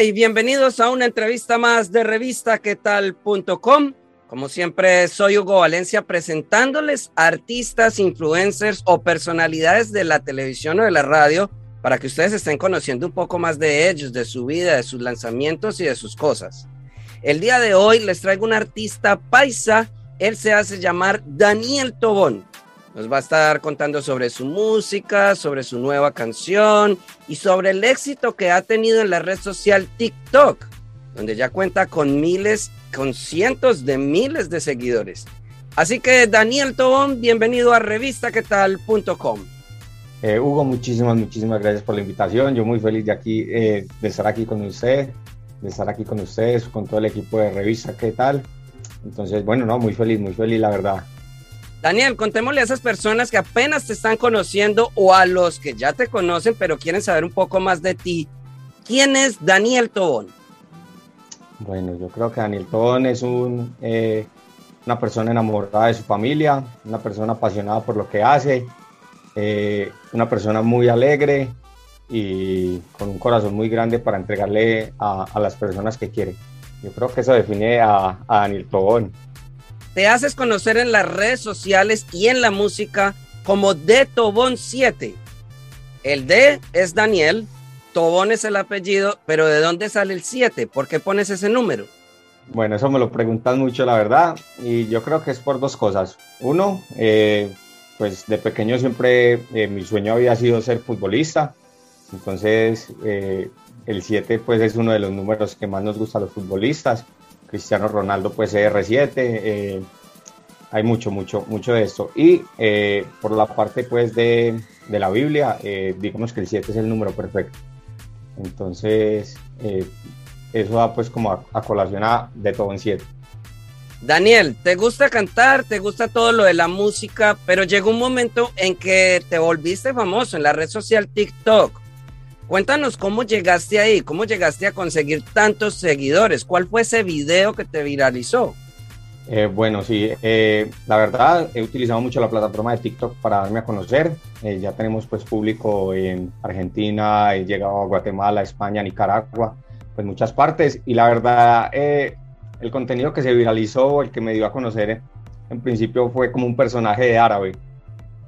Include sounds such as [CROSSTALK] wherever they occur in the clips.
Y bienvenidos a una entrevista más de revistaquetal.com. Como siempre, soy Hugo Valencia presentándoles artistas, influencers o personalidades de la televisión o de la radio para que ustedes estén conociendo un poco más de ellos, de su vida, de sus lanzamientos y de sus cosas. El día de hoy les traigo un artista paisa, él se hace llamar Daniel Tobón. Nos va a estar contando sobre su música, sobre su nueva canción y sobre el éxito que ha tenido en la red social TikTok, donde ya cuenta con miles con cientos de miles de seguidores. Así que Daniel Tobón, bienvenido a revistaquetal.com. Eh, Hugo, muchísimas, muchísimas gracias por la invitación. Yo muy feliz de aquí, eh, de estar aquí con usted, de estar aquí con ustedes, con todo el equipo de revista, ¿qué tal? Entonces, bueno, no, muy feliz, muy feliz, la verdad. Daniel, contémosle a esas personas que apenas te están conociendo o a los que ya te conocen, pero quieren saber un poco más de ti. ¿Quién es Daniel Tobón? Bueno, yo creo que Daniel Tobón es un, eh, una persona enamorada de su familia, una persona apasionada por lo que hace, eh, una persona muy alegre y con un corazón muy grande para entregarle a, las personas que quiere. Yo creo que eso define a, a Daniel Tobón. Te haces conocer en las redes sociales y en la música como De Tobón 7. El D es Daniel, Tobón es el apellido, pero ¿de dónde sale el 7? ¿Por qué pones ese número? Bueno, eso me lo preguntan mucho, la verdad, y yo creo que es por dos cosas. Uno, eh, pues de pequeño siempre eh, mi sueño había sido ser futbolista, entonces eh, el 7 pues es uno de los números que más nos gusta a los futbolistas. Cristiano Ronaldo pues R7, eh, hay mucho, mucho, mucho de esto. Y eh, por la parte pues de, de la Biblia, eh, digamos que el 7 es el número perfecto. Entonces, eso va pues como a, a colación a de todo en 7. Daniel, ¿te gusta cantar? ¿Te gusta todo lo de la música? Pero llegó un momento en que te volviste famoso en la red social TikTok. Cuéntanos cómo llegaste ahí, cómo llegaste a conseguir tantos seguidores. ¿Cuál fue ese video que te viralizó? Eh, bueno, sí, eh, la verdad he utilizado mucho la plataforma de TikTok para darme a conocer. Eh, ya tenemos pues público en Argentina, he llegado a Guatemala, España, Nicaragua, pues muchas partes. Y la verdad, eh, el contenido que se viralizó, el que me dio a conocer, en principio fue como un personaje de árabe.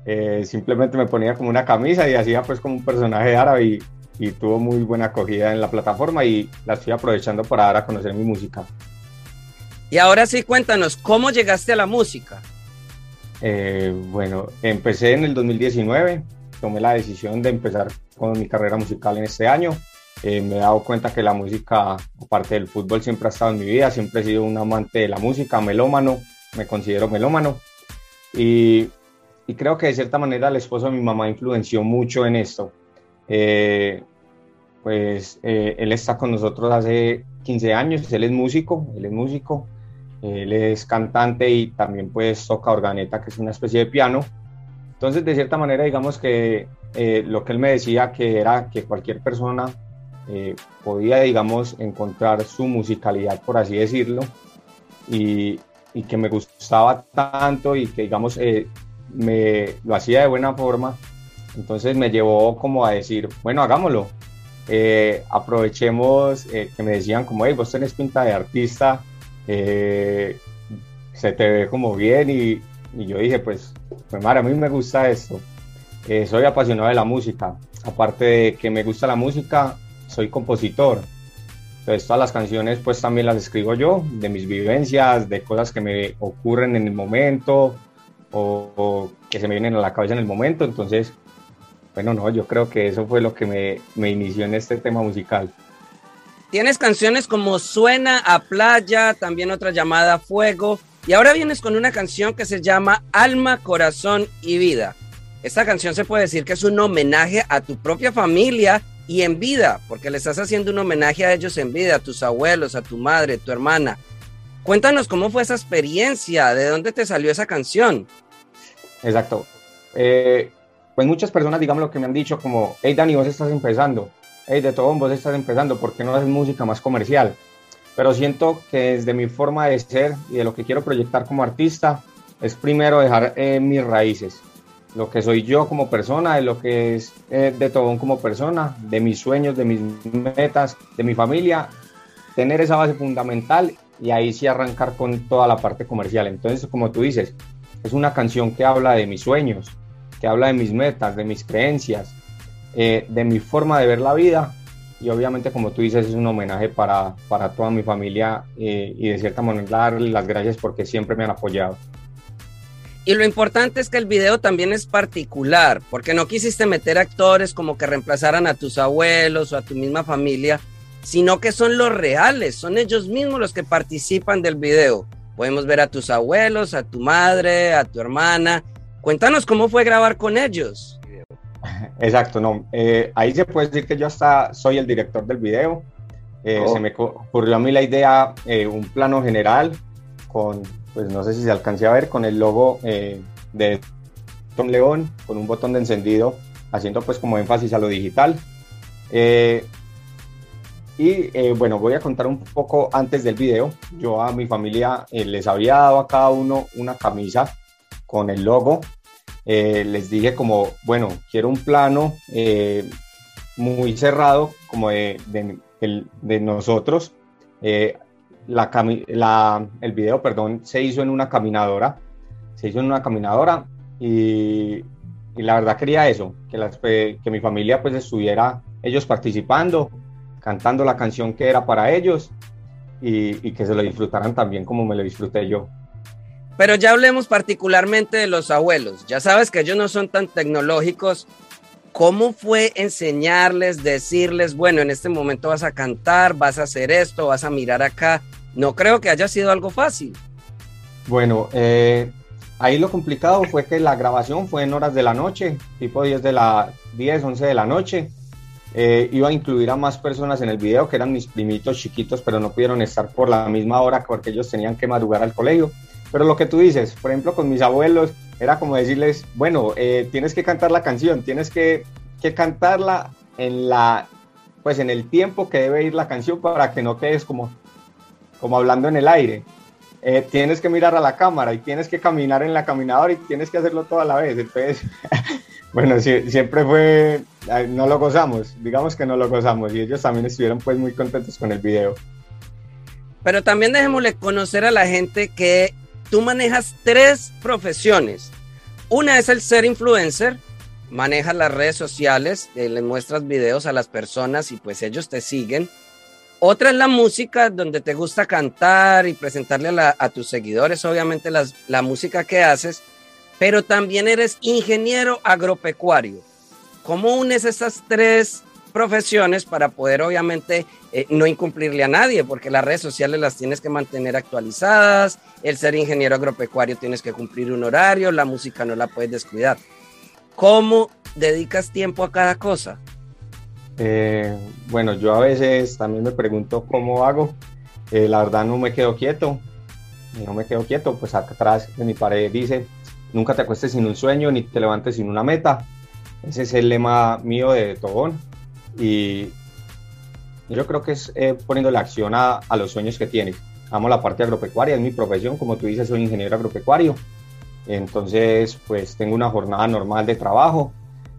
Eh, simplemente me ponía como una camisa y hacía pues como un personaje de árabe y, y tuvo muy buena acogida en la plataforma y la estoy aprovechando para dar a conocer mi música. Y ahora sí, cuéntanos, ¿cómo llegaste a la música? Eh, bueno, empecé en el 2019, tomé la decisión de empezar con mi carrera musical en este año. Eh, me he dado cuenta que la música, aparte del fútbol, siempre ha estado en mi vida, siempre he sido un amante de la música, melómano, me considero melómano. Y, y creo que de cierta manera el esposo de mi mamá influenció mucho en esto. Eh, pues eh, él está con nosotros hace 15 años, él es músico, él es músico. Él es cantante y también pues toca organeta, que es una especie de piano. Entonces, de cierta manera, digamos que eh, lo que él me decía que era que cualquier persona eh, podía, digamos, encontrar su musicalidad, por así decirlo, y, y que me gustaba tanto y que, digamos, eh, me lo hacía de buena forma. Entonces me llevó como a decir, bueno, hagámoslo. Eh, aprovechemos que me decían como, hey, vos tenés pinta de artista, eh, se te ve como bien y, yo dije, pues, pues madre, a mí me gusta esto. Eh, soy apasionado de la música. Aparte de que me gusta la música, soy compositor. Entonces todas las canciones pues también las escribo yo, de mis vivencias, de cosas que me ocurren en el momento o, o que se me vienen a la cabeza en el momento. Entonces, bueno, no, yo creo que eso fue lo que me, me inició en este tema musical. Tienes canciones como Suena a Playa, también otra llamada Fuego. Y ahora vienes con una canción que se llama Alma, Corazón y Vida. Esta canción se puede decir que es un homenaje a tu propia familia y en vida, porque le estás haciendo un homenaje a ellos en vida, a tus abuelos, a tu madre, tu hermana. Cuéntanos cómo fue esa experiencia, de dónde te salió esa canción. Exacto. Eh, pues muchas personas, digamos, lo que me han dicho como, hey Dani, vos estás empezando, hey de todo, vos estás empezando, ¿por qué no haces música más comercial? Pero siento que desde mi forma de ser y de lo que quiero proyectar como artista, es primero dejar eh, mis raíces, lo que soy yo como persona, de lo que es eh, de todo como persona, de mis sueños, de mis metas, de mi familia, tener esa base fundamental y ahí sí arrancar con toda la parte comercial. Entonces, como tú dices, es una canción que habla de mis sueños, que habla de mis metas, de mis creencias, eh, de mi forma de ver la vida y obviamente como tú dices es un homenaje para, para toda mi familia eh, y de cierta manera darle las gracias porque siempre me han apoyado. Y lo importante es que el video también es particular, porque no quisiste meter actores como que reemplazaran a tus abuelos o a tu misma familia, sino que son los reales, son ellos mismos los que participan del video. Podemos ver a tus abuelos, a tu madre, a tu hermana. Cuéntanos cómo fue grabar con ellos. [LAUGHS] Exacto, no. Eh, ahí se puede decir que yo hasta soy el director del video. Eh, oh. Se me ocurrió a mí la idea, eh, un plano general con, pues no sé si se alcance a ver, con el logo de Tom León, con un botón de encendido, haciendo pues como énfasis a lo digital. Y eh, bueno, voy a contar un poco antes del video. Yo a mi familia eh, les había dado a cada uno una camisa con el logo. Eh, les dije como, bueno, quiero un plano muy cerrado como de, de, nosotros. La, el video, perdón, se hizo en una caminadora. Se hizo en una caminadora y, y la verdad quería eso, que, las, que mi familia pues estuviera ellos participando cantando la canción que era para ellos y, que se lo disfrutaran también como me lo disfruté yo. Pero ya hablemos particularmente de los abuelos. Ya sabes que ellos no son tan tecnológicos. ¿Cómo fue enseñarles, decirles, bueno, en este momento vas a cantar, vas a hacer esto, vas a mirar acá? No creo que haya sido algo fácil. Bueno, eh, ahí lo complicado fue que la grabación fue en horas de la noche, tipo 10 de la 10, 11 de la noche. Eh, iba a incluir a más personas en el video, que eran mis primitos chiquitos, pero no pudieron estar por la misma hora porque ellos tenían que madrugar al colegio. Pero lo que tú dices, por ejemplo, con mis abuelos, era como decirles, bueno, eh, tienes que cantar la canción, tienes que, que, cantarla en la, pues en el tiempo que debe ir la canción para que no quedes como, como hablando en el aire. Eh, tienes que mirar a la cámara y tienes que caminar en la caminadora y tienes que hacerlo toda la vez. Entonces, [LAUGHS] bueno, siempre fue, no lo gozamos, digamos que no lo gozamos y ellos también estuvieron pues muy contentos con el video. Pero también dejémosle conocer a la gente que tú manejas tres profesiones. Una es el ser influencer, manejas las redes sociales, eh, le muestras videos a las personas y pues ellos te siguen. Otra es la música, donde te gusta cantar y presentarle a, tus seguidores, obviamente, la música que haces pero también eres ingeniero agropecuario. ¿Cómo unes esas tres profesiones para poder obviamente eh, no incumplirle a nadie? Porque las redes sociales las tienes que mantener actualizadas, el ser ingeniero agropecuario tienes que cumplir un horario, la música no la puedes descuidar. ¿Cómo dedicas tiempo a cada cosa? Eh, bueno, yo a veces también me pregunto cómo hago. Eh, la verdad no me quedo quieto. No me quedo quieto, pues atrás de mi pared dice, nunca te acuestes sin un sueño ni te levantes sin una meta. Ese es el lema mío de Tobón. Y yo creo que es eh, poniendo la acción a, los sueños que tienes. Amo la parte agropecuaria, es mi profesión, como tú dices, soy ingeniero agropecuario. Entonces, pues tengo una jornada normal de trabajo.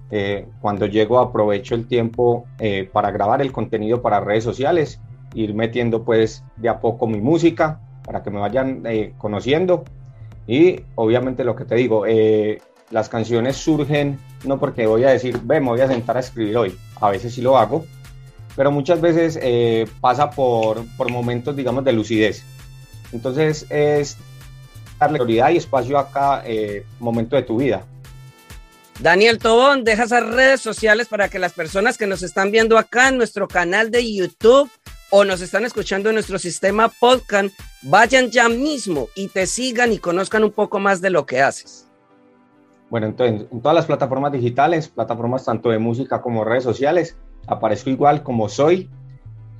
Eh, cuando llego aprovecho el tiempo eh, para grabar el contenido para redes sociales, ir metiendo pues de a poco mi música para que me vayan conociendo y obviamente lo que te digo, eh, las canciones surgen no porque voy a decir, ve, me voy a sentar a escribir hoy. A veces sí lo hago, pero muchas veces eh, pasa por, por momentos, digamos, de lucidez. Entonces es darle prioridad y espacio a cada eh, momento de tu vida. Daniel Tobón, deja esas redes sociales para que las personas que nos están viendo acá en nuestro canal de YouTube o nos están escuchando en nuestro sistema podcast, vayan ya mismo y te sigan y conozcan un poco más de lo que haces. Bueno, entonces, en todas las plataformas digitales, plataformas tanto de música como redes sociales, aparezco igual como soy,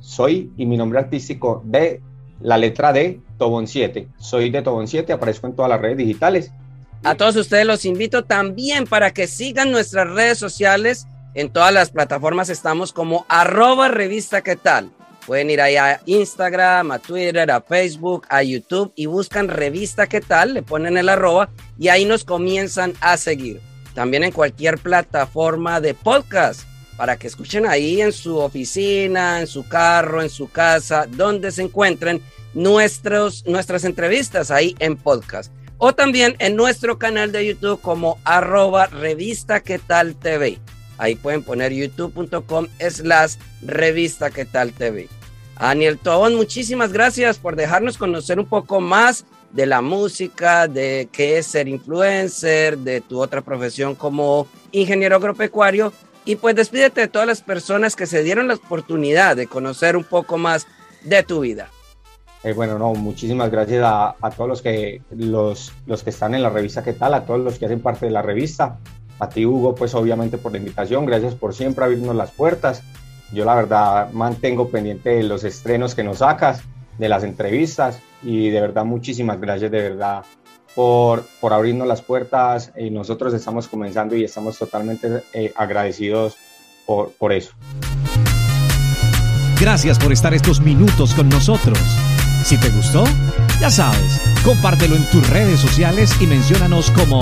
soy y mi nombre artístico de la letra D, Tobón 7. Soy de Tobón 7, aparezco en todas las redes digitales. A todos ustedes los invito también para que sigan nuestras redes sociales. En todas las plataformas estamos como arroba revista qué tal. Pueden ir ahí a Instagram, a Twitter, a Facebook, a YouTube y buscan revista qué tal, le ponen el arroba y ahí nos comienzan a seguir. También en cualquier plataforma de podcast para que escuchen ahí en su oficina, en su carro, en su casa, donde se encuentren nuestros, nuestras entrevistas ahí en podcast. O también en nuestro canal de YouTube como arroba revista que tal TV. Ahí pueden poner youtube.com slash revista que tal TV. Aniel Tobón, muchísimas gracias por dejarnos conocer un poco más de la música, de qué es ser influencer, de tu otra profesión como ingeniero agropecuario. Y pues despídete de todas las personas que se dieron la oportunidad de conocer un poco más de tu vida. Eh, bueno, no, muchísimas gracias a, todos los que, los, los que están en la revista, ¿qué tal? A todos los que hacen parte de la revista. A ti, Hugo, pues obviamente por la invitación, gracias por siempre abrirnos las puertas. Yo la verdad mantengo pendiente de los estrenos que nos sacas, de las entrevistas y de verdad muchísimas gracias de verdad por, por abrirnos las puertas y nosotros estamos comenzando y estamos totalmente eh, agradecidos por, por eso. Gracias por estar estos minutos con nosotros. Si te gustó, ya sabes, compártelo en tus redes sociales y menciónanos como